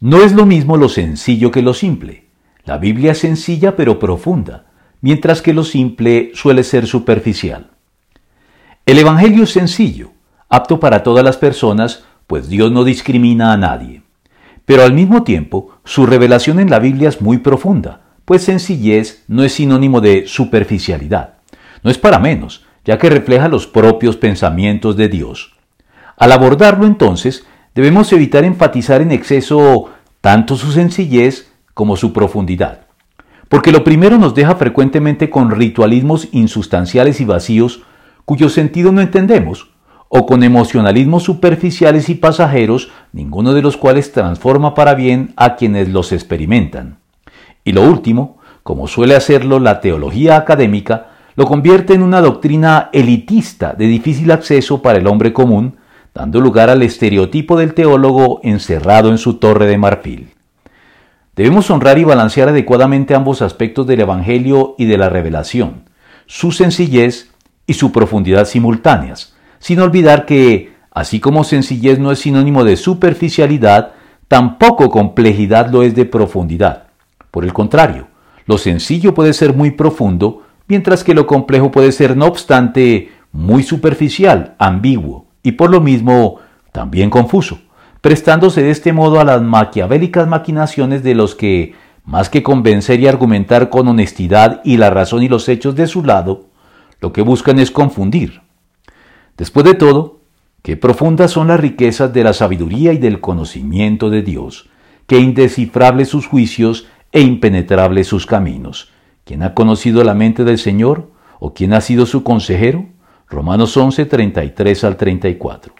No es lo mismo lo sencillo que lo simple. La Biblia es sencilla pero profunda, mientras que lo simple suele ser superficial. El Evangelio es sencillo, apto para todas las personas, pues Dios no discrimina a nadie. Pero al mismo tiempo, su revelación en la Biblia es muy profunda, pues sencillez no es sinónimo de superficialidad. No es para menos, ya que refleja los propios pensamientos de Dios. Al abordarlo entonces, debemos evitar enfatizar en exceso tanto su sencillez como su profundidad. Porque lo primero nos deja frecuentemente con ritualismos insustanciales y vacíos cuyo sentido no entendemos, o con emocionalismos superficiales y pasajeros, ninguno de los cuales transforma para bien a quienes los experimentan. Y lo último, como suele hacerlo la teología académica, lo convierte en una doctrina elitista de difícil acceso para el hombre común, dando lugar al estereotipo del teólogo encerrado en su torre de marfil. Debemos honrar y balancear adecuadamente ambos aspectos del Evangelio y de la revelación, su sencillez y su profundidad simultáneas, sin olvidar que, así como sencillez no es sinónimo de superficialidad, tampoco complejidad lo es de profundidad. Por el contrario, lo sencillo puede ser muy profundo, mientras que lo complejo puede ser, no obstante, muy superficial, ambiguo y por lo mismo también confuso, prestándose de este modo a las maquiavélicas maquinaciones de los que, más que convencer y argumentar con honestidad y la razón y los hechos de su lado, lo que buscan es confundir, Después de todo, qué profundas son las riquezas de la sabiduría y del conocimiento de Dios, qué indescifrables sus juicios e impenetrables sus caminos. ¿Quién ha conocido la mente del Señor? ¿O quién ha sido su consejero? Romanos 11, 33 al 34.